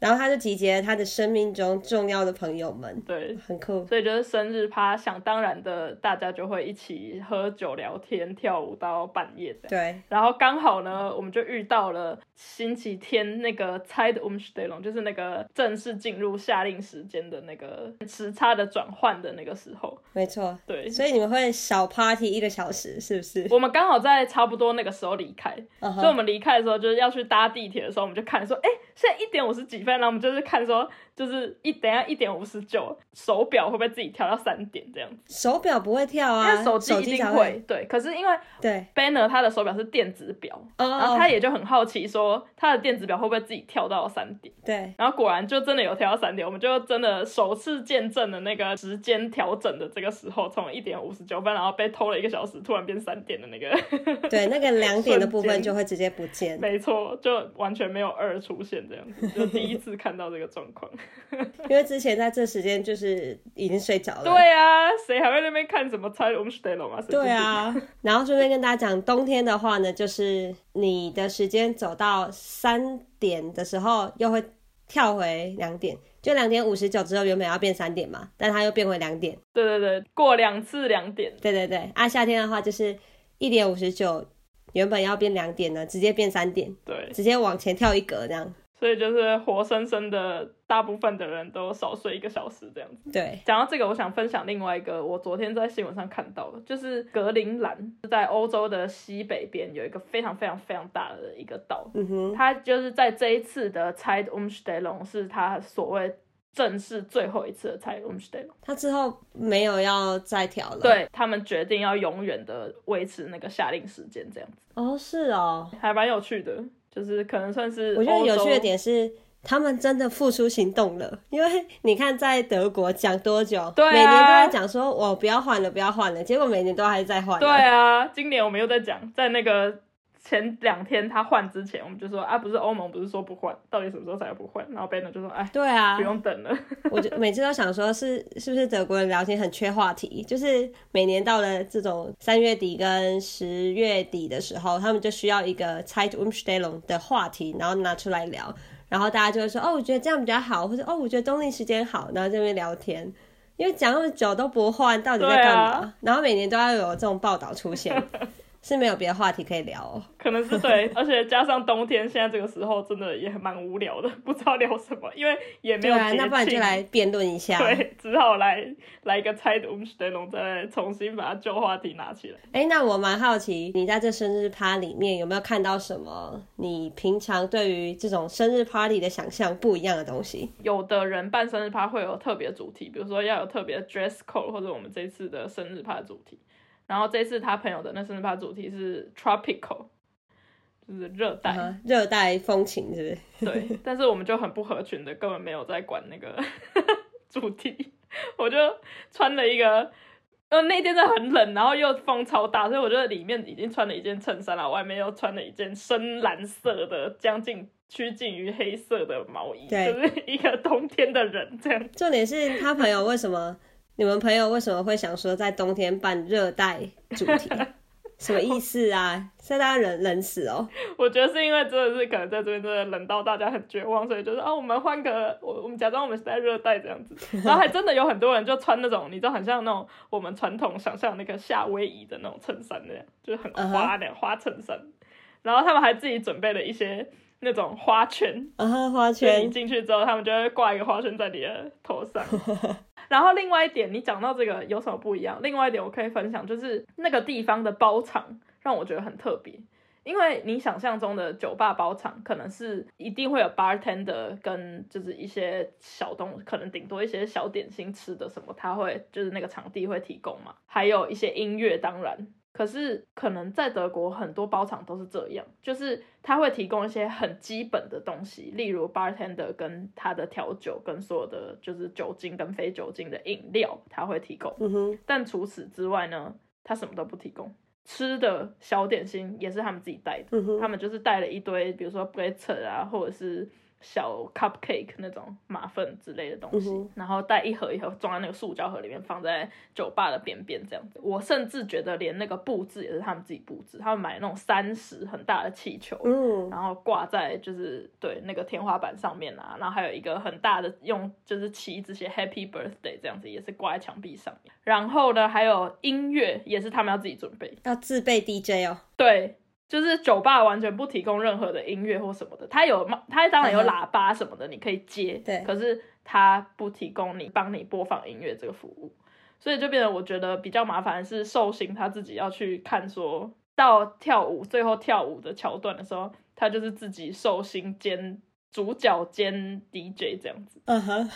然后他就集结了他的生命中重要的朋友们，对，很酷。所以就是生日趴，想当然的，大家就会一起喝酒、聊天、跳舞到半夜的。对。然后刚好呢，我们就遇到了星期天那个猜的 umstellung，就是那个正式进入夏令时间的那个时差的转换的那个时候。没错。对。所以你们会小 party 一个小时，是不是？我们刚好在差不多那个时候离开，所以我们离开的时候就是要去搭地铁的时候，我们就看说，哎，现在一点五十几分。然后我们就是看说，就是一等下一点五十九，手表会不会自己跳到三点这样子？手表不会跳啊，因为手机一定会。对，可是因为对 Banner 他的手表是电子表，然后他也就很好奇说，他的电子表会不会自己跳到三点？对，然后果然就真的有跳到三点，我们就真的首次见证了那个时间调整的这个时候，从一点五十九分，然后被偷了一个小时，突然变三点的那个。对，那个两点的 部分就会直接不见。没错，就完全没有二出现这样子，就第一次看到这个状况。因为之前在这时间就是已经睡着了。对啊，谁还会那边看什么猜我们 t a l 吗？对啊。然后顺便跟大家讲，冬天的话呢，就是你的时间走到三点的时候，又会跳回两点，就两点五十九之后原本要变三点嘛，但它又变回两点。对对对，过两次两点。对对对，啊，夏天的话就是一点五十九。原本要变两点呢，直接变三点，对，直接往前跳一格这样。所以就是活生生的，大部分的人都少睡一个小时这样子。对，讲到这个，我想分享另外一个，我昨天在新闻上看到的，就是格陵兰是在欧洲的西北边有一个非常非常非常大的一个岛。嗯哼，它就是在这一次的 Tide Umstellung 是它所谓。正式最后一次的蔡龙 stay 他之后没有要再调了。对他们决定要永远的维持那个下令时间这样子。哦，是哦，还蛮有趣的，就是可能算是。我觉得有趣的点是，他们真的付出行动了。因为 你看，在德国讲多久，对，每年都在讲说，我不要换了，不要换了，结果每年都还在换。对啊，今年我们又在讲，在那个。前两天他换之前，我们就说啊，不是欧盟不是说不换，到底什么时候才要不换？然后 Ben 就说，哎，对啊，不用等了。我就每次都想说，是是不是德国人聊天很缺话题？就是每年到了这种三月底跟十月底的时候，他们就需要一个 Zeit Umstellung 的话题，然后拿出来聊，然后大家就会说，哦，我觉得这样比较好，或者哦，我觉得冬令时间好，然后这边聊天，因为讲那么久都不换，到底在干嘛？然后每年都要有这种报道出现。是没有别的话题可以聊，哦，可能是对，而且加上冬天，现在这个时候真的也蛮无聊的，不知道聊什么，因为也没有节那不然就来辩论一下，对，只好来来一个猜的 umstellung，再重新把旧话题拿起来。哎，那我蛮好奇，你在这生日趴里面有没有看到什么你平常对于这种生日 party 的想象不一样的东西？有的人办生日趴会有特别主题，比如说要有特别 dress code，或者我们这次的生日趴主题。然后这次他朋友的那生日趴主题是 tropical，就是热带，热带风情，是不是？对，但是我们就很不合群的，根本没有在管那个 主题。我就穿了一个，呃，那天真的很冷，然后又风超大，所以我觉得里面已经穿了一件衬衫了，外面又穿了一件深蓝色的，将近趋近于黑色的毛衣，就是一个冬天的人这样。重点是他朋友为什么？你们朋友为什么会想说在冬天办热带主题？什么意思啊？在大家冷冷死哦！我觉得是因为真的是可能在这边真的冷到大家很绝望，所以就是啊，我们换个我我们假装我们是在热带这样子，然后还真的有很多人就穿那种你知道很像那种我们传统想象那个夏威夷的那种衬衫那样，就是很花的花衬衫，然后他们还自己准备了一些那种花圈啊花圈，你进去之后他们就会挂一个花圈在你的头上。然后另外一点，你讲到这个有什么不一样？另外一点我可以分享，就是那个地方的包场让我觉得很特别，因为你想象中的酒吧包场可能是一定会有 bartender 跟就是一些小东，可能顶多一些小点心吃的什么，他会就是那个场地会提供嘛，还有一些音乐，当然。可是，可能在德国很多包场都是这样，就是他会提供一些很基本的东西，例如 bartender 跟他的调酒跟所有的就是酒精跟非酒精的饮料，他会提供。嗯哼。但除此之外呢，他什么都不提供。吃的小点心也是他们自己带的，他们就是带了一堆，比如说 b r e t e 啊，或者是。小 cupcake 那种马粪之类的东西，然后带一盒一盒装在那个塑胶盒里面，放在酒吧的边边这样子。我甚至觉得连那个布置也是他们自己布置，他们买那种三十很大的气球，嗯，然后挂在就是对那个天花板上面啊，然后还有一个很大的用就是旗子写 Happy Birthday 这样子，也是挂在墙壁上面。然后呢，还有音乐也是他们要自己准备，要自备 DJ 哦，对。就是酒吧完全不提供任何的音乐或什么的，它有它当然有喇叭什么的，你可以接，对，可是它不提供你帮你播放音乐这个服务，所以就变得我觉得比较麻烦是寿星他自己要去看，说到跳舞最后跳舞的桥段的时候，他就是自己寿星兼主角兼 DJ 这样子。嗯哼，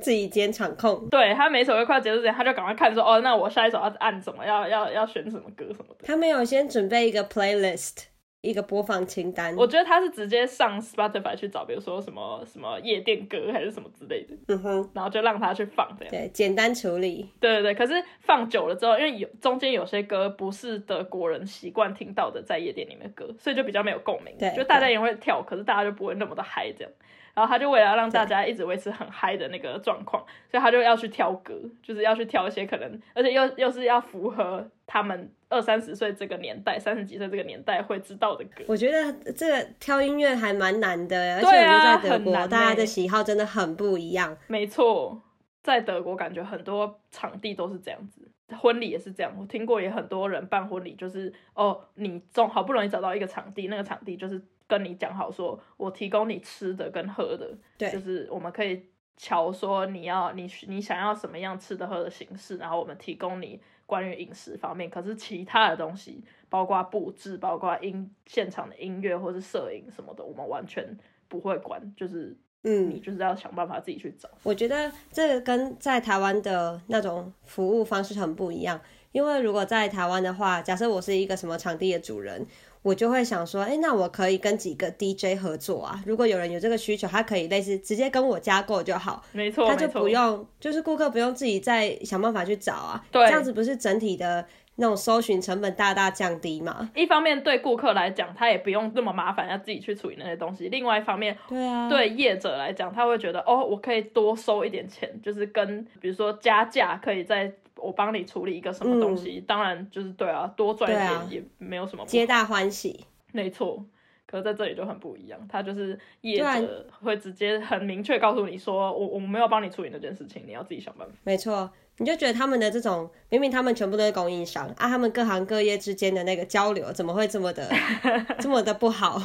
自己兼场控。对他每首歌快要结束之前，他就赶快看说，哦，那我下一首要按什么，要要要选什么歌什么的。他没有先准备一个 playlist。一个播放清单，我觉得他是直接上 Spotify 去找，比如说什么什么夜店歌还是什么之类的，嗯哼，然后就让他去放这样，对，简单处理，对对对。可是放久了之后，因为有中间有些歌不是德国人习惯听到的，在夜店里面歌，所以就比较没有共鸣，对，就大家也会跳，可是大家就不会那么的嗨这样。然后他就为了让大家一直维持很嗨的那个状况，所以他就要去挑歌，就是要去挑一些可能，而且又又是要符合他们二三十岁这个年代、三十几岁这个年代会知道的歌。我觉得这个挑音乐还蛮难的，而且我觉得在德国大家的喜好真的很不一样。没错，在德国感觉很多场地都是这样子，婚礼也是这样。我听过也很多人办婚礼，就是哦，你总好不容易找到一个场地，那个场地就是。跟你讲好，说我提供你吃的跟喝的，对，就是我们可以瞧说你要你你想要什么样吃的喝的形式，然后我们提供你关于饮食方面。可是其他的东西，包括布置，包括音现场的音乐或是摄影什么的，我们完全不会管，就是嗯，你就是要想办法自己去找。我觉得这个跟在台湾的那种服务方式很不一样，因为如果在台湾的话，假设我是一个什么场地的主人。我就会想说，哎，那我可以跟几个 DJ 合作啊。如果有人有这个需求，他可以类似直接跟我加购就好，没错，他就不用，就是顾客不用自己再想办法去找啊。对，这样子不是整体的那种搜寻成本大大降低嘛？一方面对顾客来讲，他也不用那么麻烦要自己去处理那些东西；，另外一方面，对啊，对业者来讲，他会觉得，哦，我可以多收一点钱，就是跟比如说加价可以在。我帮你处理一个什么东西，当然就是对啊，多赚一点也没有什么，皆大欢喜。没错，可是在这里就很不一样，他就是业者会直接很明确告诉你说，我我没有帮你处理那件事情，你要自己想办法。没错，你就觉得他们的这种明明他们全部都是供应商啊，他们各行各业之间的那个交流怎么会这么的 这么的不好？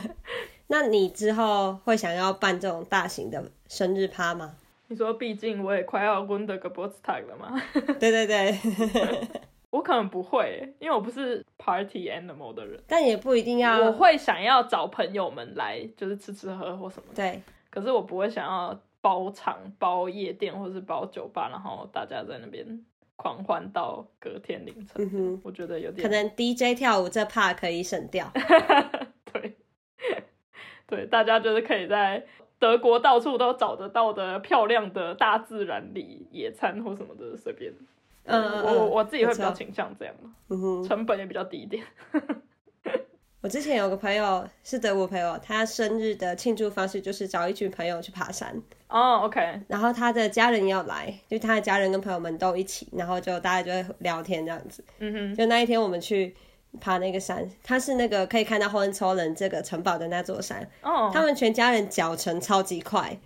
那你之后会想要办这种大型的生日趴吗？你说，毕竟我也快要 w o n d e r g e b u r t s t a g 了嘛。对对对，我可能不会，因为我不是 party animal 的人。但也不一定要。我会想要找朋友们来，就是吃吃喝喝或什么。对。可是我不会想要包场、包夜店或是包酒吧，然后大家在那边狂欢到隔天凌晨。嗯哼。我觉得有点。可能 DJ 跳舞这 part 可以省掉。对。对，大家就是可以在。德国到处都找得到的漂亮的大自然里野餐或什么的，随便。嗯，我我自己会比较倾向这样嗯成本也比较低一点。我之前有个朋友是德国朋友，他生日的庆祝方式就是找一群朋友去爬山。哦，OK。然后他的家人要来，就他的家人跟朋友们都一起，然后就大家就会聊天这样子。嗯哼。就那一天我们去。爬那个山，它是那个可以看到霍恩超人这个城堡的那座山。哦，他们全家人脚程超级快，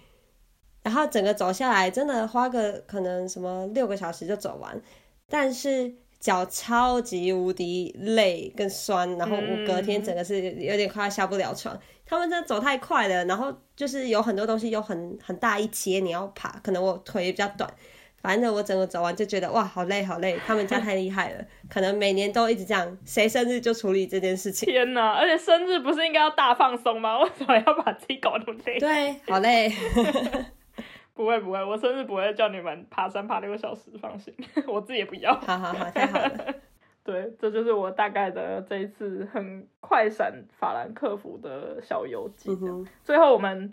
然后整个走下来真的花个可能什么六个小时就走完，但是脚超级无敌累跟酸，然后我隔天整个是有点快下不了床。他们真的走太快了，然后就是有很多东西有很很大一阶你要爬，可能我腿比较短。反正我整个走完就觉得哇，好累好累，他们家太厉害了，可能每年都一直这样，谁生日就处理这件事情。天哪！而且生日不是应该要大放松吗？为什么要把自己搞那么累？对，好累。不会不会，我生日不会叫你们爬山爬六个小时，放心，我自己也不要。好好好，太好了。对，这就是我大概的这一次很快闪法兰克福的小游记。最后我们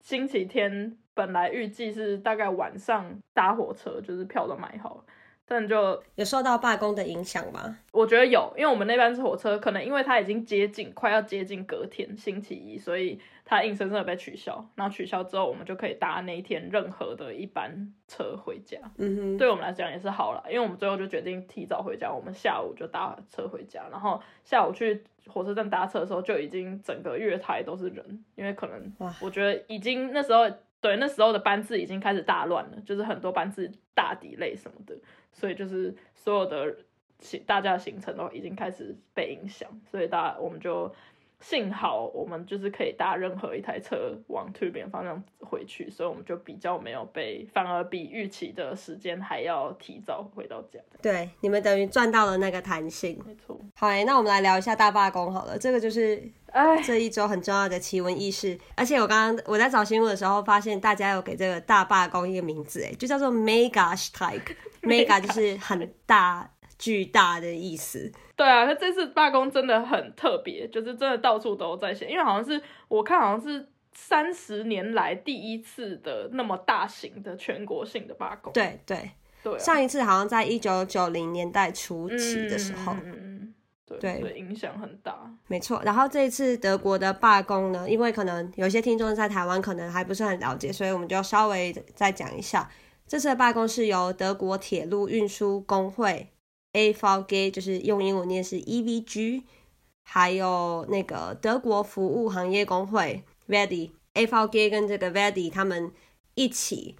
星期天。本来预计是大概晚上搭火车，就是票都买好了，但就有受到罢工的影响吗？我觉得有，因为我们那班火车可能因为它已经接近，快要接近隔天星期一，所以它硬生生的被取消。然后取消之后，我们就可以搭那一天任何的一班车回家。嗯哼，对我们来讲也是好了，因为我们最后就决定提早回家，我们下午就搭车回家，然后下午去火车站搭车的时候就已经整个月台都是人，因为可能我觉得已经那时候。对，那时候的班次已经开始大乱了，就是很多班次大底类什么的，所以就是所有的行大家的行程都已经开始被影响，所以大我们就幸好我们就是可以搭任何一台车往这边方向回去，所以我们就比较没有被，反而比预期的时间还要提早回到家。对，你们等于赚到了那个弹性。没错。好，那我们来聊一下大罢工好了，这个就是。这一周很重要的奇闻异事。而且我刚刚我在找新闻的时候，发现大家有给这个大罢工一个名字，哎，就叫做 Mega Strike。Mega 就是很大、巨大的意思。对啊，他这次罢工真的很特别，就是真的到处都在写，因为好像是我看好像是三十年来第一次的那么大型的全国性的罢工。对对对，上一次好像在一九九零年代初期的时候。嗯嗯。对，影响很大，没错。然后这一次德国的罢工呢，因为可能有些听众在台湾可能还不是很了解，所以我们就稍微再讲一下。这次的罢工是由德国铁路运输工会 AVG，就是用英文念是 EVG，还有那个德国服务行业工会 v e d y a v g 跟这个 v e d y 他们一起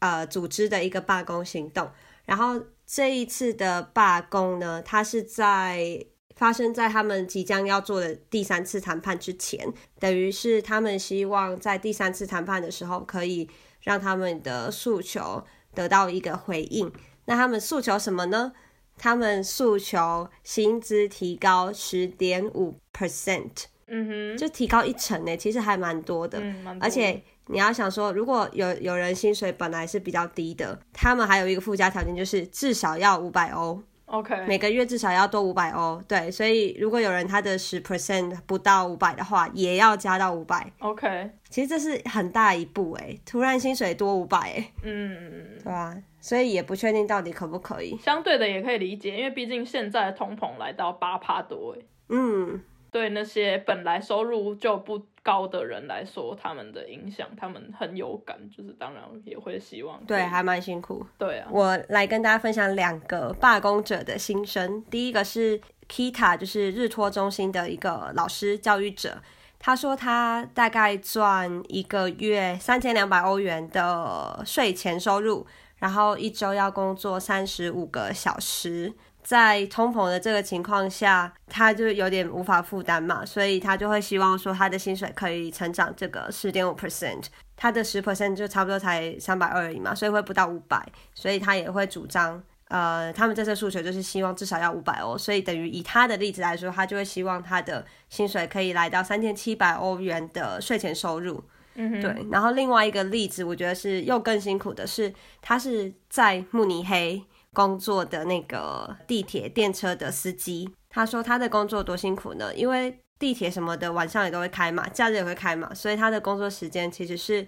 呃组织的一个罢工行动。然后这一次的罢工呢，它是在发生在他们即将要做的第三次谈判之前，等于是他们希望在第三次谈判的时候，可以让他们的诉求得到一个回应。那他们诉求什么呢？他们诉求薪资提高十点五 percent，嗯哼，就提高一成呢，其实还蛮多的。而且你要想说，如果有有人薪水本来是比较低的，他们还有一个附加条件，就是至少要五百欧。OK，每个月至少要多五百欧，对，所以如果有人他的十 percent 不到五百的话，也要加到五百。OK，其实这是很大一步哎，突然薪水多五百哎，嗯，对吧？所以也不确定到底可不可以。相对的也可以理解，因为毕竟现在的通膨来到八帕多哎，嗯。对那些本来收入就不高的人来说，他们的影响，他们很有感，就是当然也会希望。对，还蛮辛苦。对啊，我来跟大家分享两个罢工者的心声。第一个是 Kita，就是日托中心的一个老师教育者，他说他大概赚一个月三千两百欧元的税前收入，然后一周要工作三十五个小时。在通膨的这个情况下，他就有点无法负担嘛，所以他就会希望说他的薪水可以成长这个十点五 percent，他的十 percent 就差不多才三百二而已嘛，所以会不到五百，所以他也会主张，呃，他们这次诉求就是希望至少要五百欧，所以等于以他的例子来说，他就会希望他的薪水可以来到三千七百欧元的税前收入，嗯对，然后另外一个例子，我觉得是又更辛苦的是，他是在慕尼黑。工作的那个地铁电车的司机，他说他的工作多辛苦呢？因为地铁什么的晚上也都会开嘛，假日也会开嘛，所以他的工作时间其实是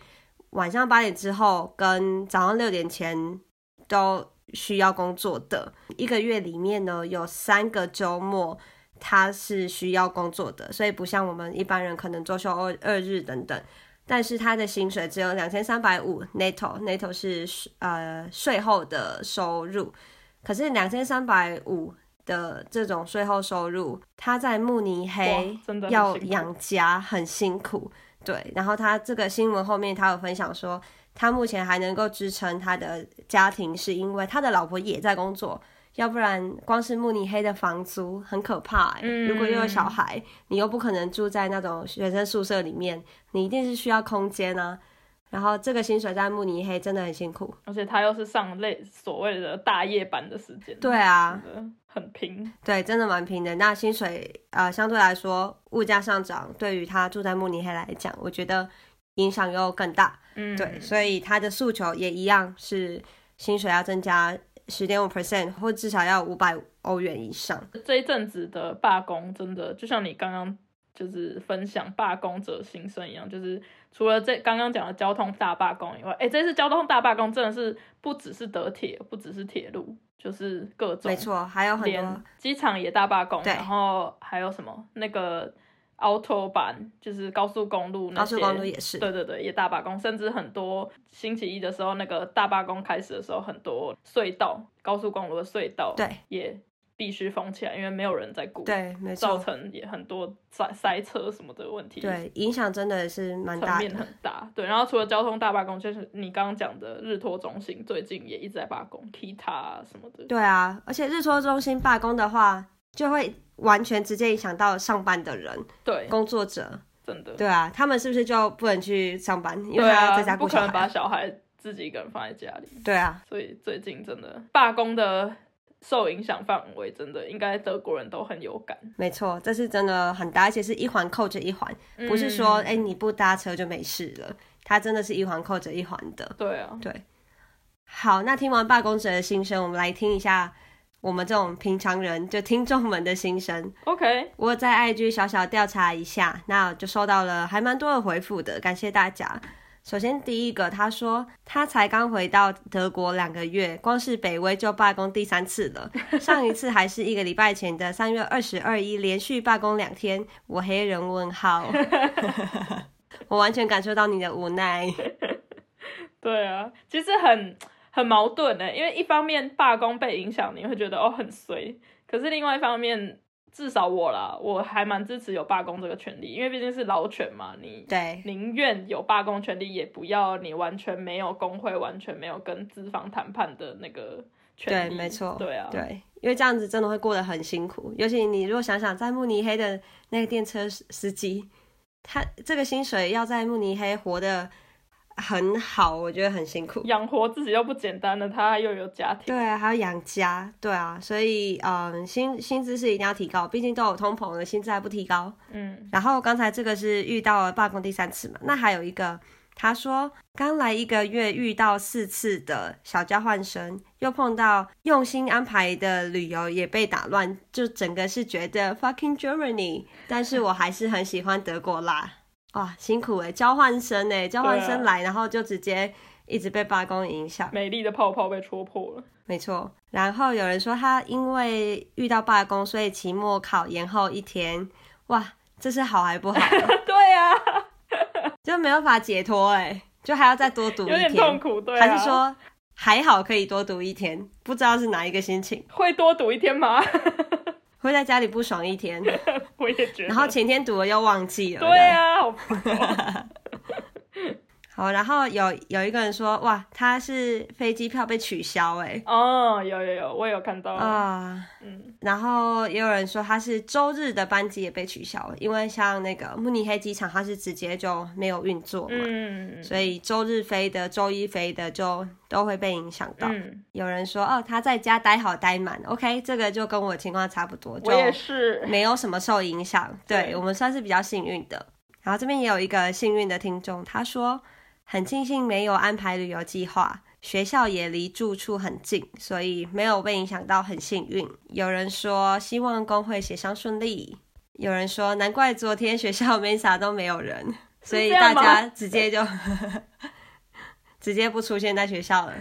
晚上八点之后跟早上六点前都需要工作的。一个月里面呢，有三个周末他是需要工作的，所以不像我们一般人可能周休二二日等等。但是他的薪水只有两千三百五，netto，netto 是呃税后的收入。可是两千三百五的这种税后收入，他在慕尼黑要养家很辛苦。对，然后他这个新闻后面他有分享说，他目前还能够支撑他的家庭，是因为他的老婆也在工作。要不然，光是慕尼黑的房租很可怕哎。如果又有小孩，你又不可能住在那种学生宿舍里面，你一定是需要空间啊。然后这个薪水在慕尼黑真的很辛苦，而且他又是上类所谓的大夜班的时间。对啊，很拼。对，真的蛮拼的。那薪水呃，相对来说，物价上涨对于他住在慕尼黑来讲，我觉得影响又更大。嗯，对，所以他的诉求也一样是薪水要增加。十点五 percent，或至少要五百欧元以上。这一阵子的罢工，真的就像你刚刚就是分享罢工者心声一样，就是除了这刚刚讲的交通大罢工以外，哎，这次交通大罢工真的是不只是德铁，不只是铁路，就是各种，没错，还有很多机场也大罢工，然后还有什么那个。Auto 版就是高速公路那些，高速公路也是，对对对，也大罢工，甚至很多星期一的时候，那个大罢工开始的时候，很多隧道，高速公路的隧道，对，也必须封起来，因为没有人在顾，对，没错，造成也很多塞塞车什么的问题，对，影响真的是蛮大，层面很大，对。然后除了交通大罢工，就是你刚刚讲的日托中心最近也一直在罢工，Kita 什么的，对啊，而且日托中心罢工的话，就会。完全直接影响到上班的人，对工作者，真的，对啊，他们是不是就不能去上班？因为他要在家顾小孩，不可能把小孩自己一个人放在家里。对啊，所以最近真的罢工的受影响范围真的应该德国人都很有感。没错，这是真的很大，而且是一环扣着一环，不是说哎你不搭车就没事了，它真的是一环扣着一环的。对啊，对。好，那听完罢工者的心声，我们来听一下我们这种平常人就听众们的心声。OK，我在 IG 小小调查一下，那就收到了还蛮多的回复的，感谢大家。首先，第一个，他说他才刚回到德国两个月，光是北威就罢工第三次了。上一次还是一个礼拜前的三月二十二一，连续罢工两天。我黑人问号，我完全感受到你的无奈。对啊，其实很很矛盾的，因为一方面罢工被影响，你会觉得哦很衰，可是另外一方面。至少我啦，我还蛮支持有罢工这个权利，因为毕竟是劳权嘛，你对宁愿有罢工权利，也不要你完全没有工会，完全没有跟资方谈判的那个权利。对，没错，对啊，对，因为这样子真的会过得很辛苦，尤其你如果想想在慕尼黑的那个电车司机，他这个薪水要在慕尼黑活的。很好，我觉得很辛苦，养活自己又不简单的，他又有家庭，对啊，还要养家，对啊，所以嗯，薪薪资是一定要提高，毕竟都有通膨了，薪资还不提高，嗯。然后刚才这个是遇到了罢工第三次嘛，那还有一个，他说刚来一个月遇到四次的小交换生，又碰到用心安排的旅游也被打乱，就整个是觉得 fucking Germany，但是我还是很喜欢德国啦。哇，辛苦哎，交换生哎，交换生来，然后就直接一直被罢工影响，美丽的泡泡被戳破了。没错，然后有人说他因为遇到罢工，所以期末考延后一天。哇，这是好还不好？对啊，就没有法解脱哎，就还要再多读一天，有点痛苦。对，还是说还好可以多读一天？不知道是哪一个心情？会多读一天吗？会在家里不爽一天，我也觉得。然后前天读了又忘记了。对啊，好烦。好，然后有有一个人说，哇，他是飞机票被取消，哎，哦，有有有，我有看到啊，嗯，然后也有人说他是周日的班机也被取消了，因为像那个慕尼黑机场，它是直接就没有运作嘛，嗯，所以周日飞的、周一飞的就都会被影响到。有人说，哦，他在家待好待满，OK，这个就跟我情况差不多，我也是，没有什么受影响，对我们算是比较幸运的。然后这边也有一个幸运的听众，他说。很庆幸没有安排旅游计划，学校也离住处很近，所以没有被影响到，很幸运。有人说希望工会协商顺利，有人说难怪昨天学校没啥都没有人，所以大家直接就 直接不出现在学校了。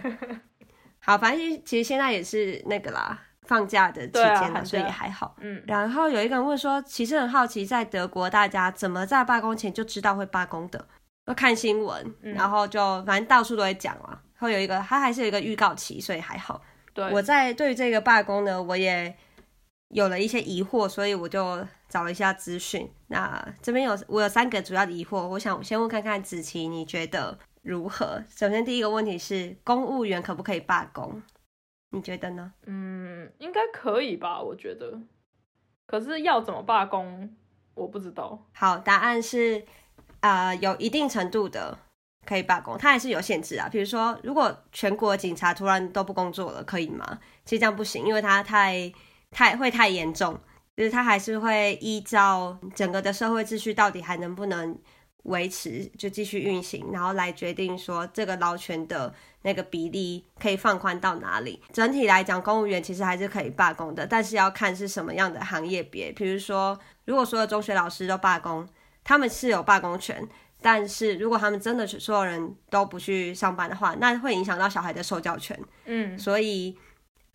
好，反正其实现在也是那个啦，放假的期间了，所以也还好。嗯。然后有一个人问说，其实很好奇，在德国大家怎么在罢工前就知道会罢工的？要看新闻，然后就反正到处都会讲嘛。会有一个，它还是有一个预告期，所以还好。对，我在对于这个罢工呢，我也有了一些疑惑，所以我就找了一下资讯。那这边有我有三个主要的疑惑，我想先问看看子琪，你觉得如何？首先第一个问题是，公务员可不可以罢工？你觉得呢？嗯，应该可以吧，我觉得。可是要怎么罢工，我不知道。好，答案是。啊，有一定程度的可以罢工，它还是有限制啊。比如说，如果全国警察突然都不工作了，可以吗？其实这样不行，因为它太太会太严重，就是它还是会依照整个的社会秩序到底还能不能维持，就继续运行，然后来决定说这个劳权的那个比例可以放宽到哪里。整体来讲，公务员其实还是可以罢工的，但是要看是什么样的行业别。比如说，如果所有中学老师都罢工。他们是有罢工权，但是如果他们真的所有人都不去上班的话，那会影响到小孩的受教权。嗯，所以，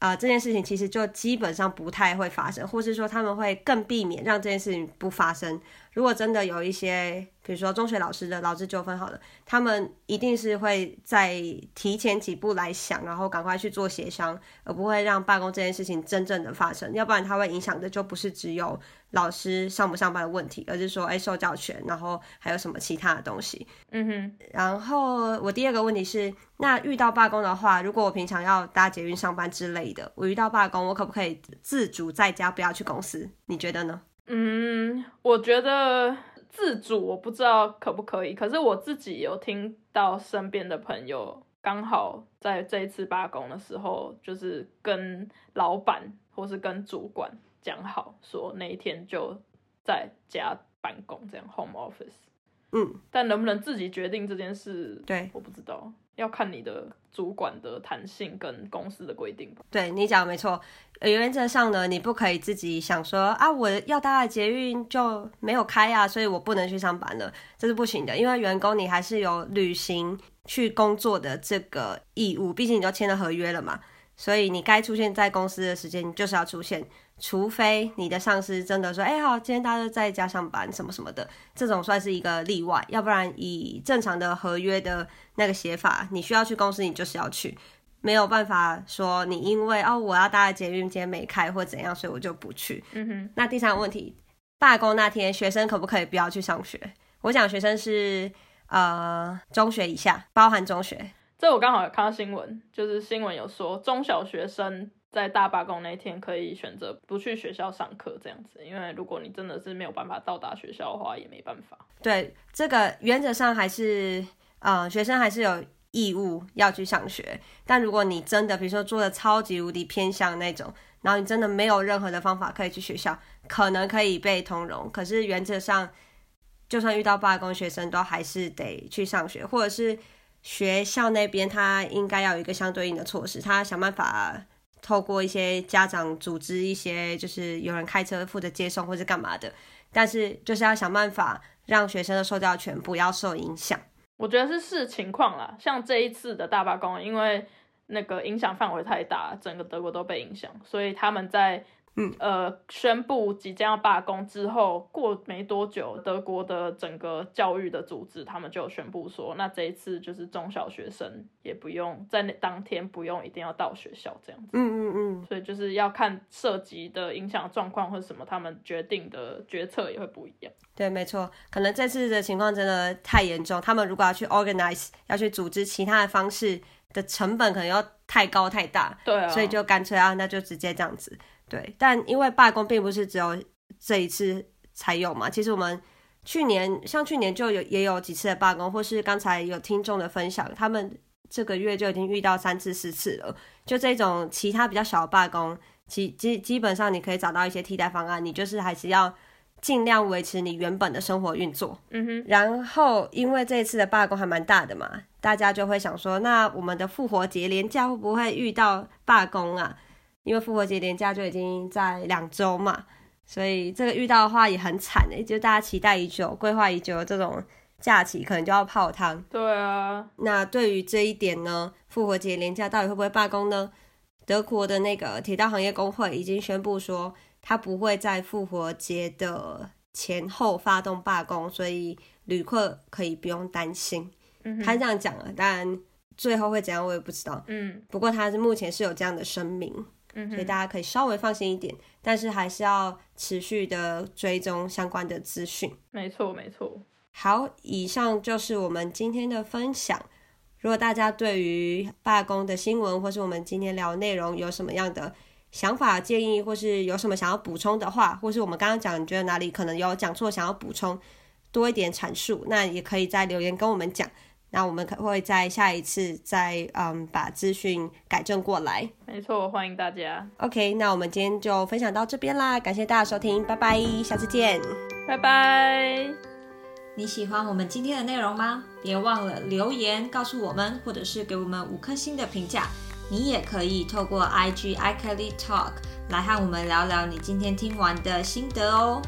呃，这件事情其实就基本上不太会发生，或是说他们会更避免让这件事情不发生。如果真的有一些，比如说中学老师的劳资纠纷，好了，他们一定是会在提前几步来想，然后赶快去做协商，而不会让罢工这件事情真正的发生。要不然，它会影响的就不是只有老师上不上班的问题，而是说，哎，受教权，然后还有什么其他的东西。嗯哼。然后我第二个问题是，那遇到罢工的话，如果我平常要搭捷运上班之类的，我遇到罢工，我可不可以自主在家，不要去公司？你觉得呢？嗯，我觉得自主我不知道可不可以，可是我自己有听到身边的朋友刚好在这一次罢工的时候，就是跟老板或是跟主管讲好，说那一天就在家办公，这样 home office。嗯，但能不能自己决定这件事，对，我不知道，要看你的主管的弹性跟公司的规定吧。对你讲的没错，原则上呢，你不可以自己想说啊，我要搭的捷运就没有开啊，所以我不能去上班了，这是不行的，因为员工你还是有履行去工作的这个义务，毕竟你都签了合约了嘛，所以你该出现在公司的时间，你就是要出现。除非你的上司真的说，哎好，今天大家都在家上班，什么什么的，这种算是一个例外。要不然以正常的合约的那个写法，你需要去公司，你就是要去，没有办法说你因为哦我要搭捷运今天没开或怎样，所以我就不去。嗯哼。那第三个问题，罢工那天学生可不可以不要去上学？我讲学生是呃中学以下，包含中学。这我刚好有看到新闻，就是新闻有说中小学生。在大罢工那天，可以选择不去学校上课这样子，因为如果你真的是没有办法到达学校的话，也没办法。对，这个原则上还是，呃，学生还是有义务要去上学。但如果你真的，比如说做的超级无敌偏向那种，然后你真的没有任何的方法可以去学校，可能可以被通融。可是原则上，就算遇到罢工，学生都还是得去上学，或者是学校那边他应该要有一个相对应的措施，他想办法。透过一些家长组织一些，就是有人开车负责接送或者干嘛的，但是就是要想办法让学生的受教权不要受影响。我觉得是视情况啦，像这一次的大罢工，因为那个影响范围太大，整个德国都被影响，所以他们在。嗯，呃，宣布即将要罢工之后，过没多久，德国的整个教育的组织，他们就宣布说，那这一次就是中小学生也不用在那当天不用一定要到学校这样子。嗯嗯嗯。所以就是要看涉及的影响状况或者什么，他们决定的决策也会不一样。对，没错，可能这次的情况真的太严重，他们如果要去 organize，要去组织其他的方式的成本可能要太高太大。对啊。所以就干脆啊，那就直接这样子。对，但因为罢工并不是只有这一次才有嘛，其实我们去年像去年就有也有几次的罢工，或是刚才有听众的分享，他们这个月就已经遇到三次四次了。就这种其他比较小的罢工，基基基本上你可以找到一些替代方案，你就是还是要尽量维持你原本的生活运作。嗯哼。然后因为这一次的罢工还蛮大的嘛，大家就会想说，那我们的复活节连假会不会遇到罢工啊？因为复活节连假就已经在两周嘛，所以这个遇到的话也很惨诶，就大家期待已久、规划已久的这种假期，可能就要泡汤。对啊，那对于这一点呢，复活节连假到底会不会罢工呢？德国的那个铁道行业工会已经宣布说，他不会在复活节的前后发动罢工，所以旅客可以不用担心。他这样讲了，但最后会怎样我也不知道。嗯，不过他是目前是有这样的声明。所以大家可以稍微放心一点，但是还是要持续的追踪相关的资讯。没错，没错。好，以上就是我们今天的分享。如果大家对于罢工的新闻，或是我们今天聊内容有什么样的想法、建议，或是有什么想要补充的话，或是我们刚刚讲，你觉得哪里可能有讲错，想要补充多一点阐述，那也可以在留言跟我们讲。那我们可会在下一次再嗯把资讯改正过来。没错，欢迎大家。OK，那我们今天就分享到这边啦，感谢大家收听，拜拜，下次见，拜拜。你喜欢我们今天的内容吗？别忘了留言告诉我们，或者是给我们五颗星的评价。你也可以透过 IG iKelly Talk 来和我们聊聊你今天听完的心得哦。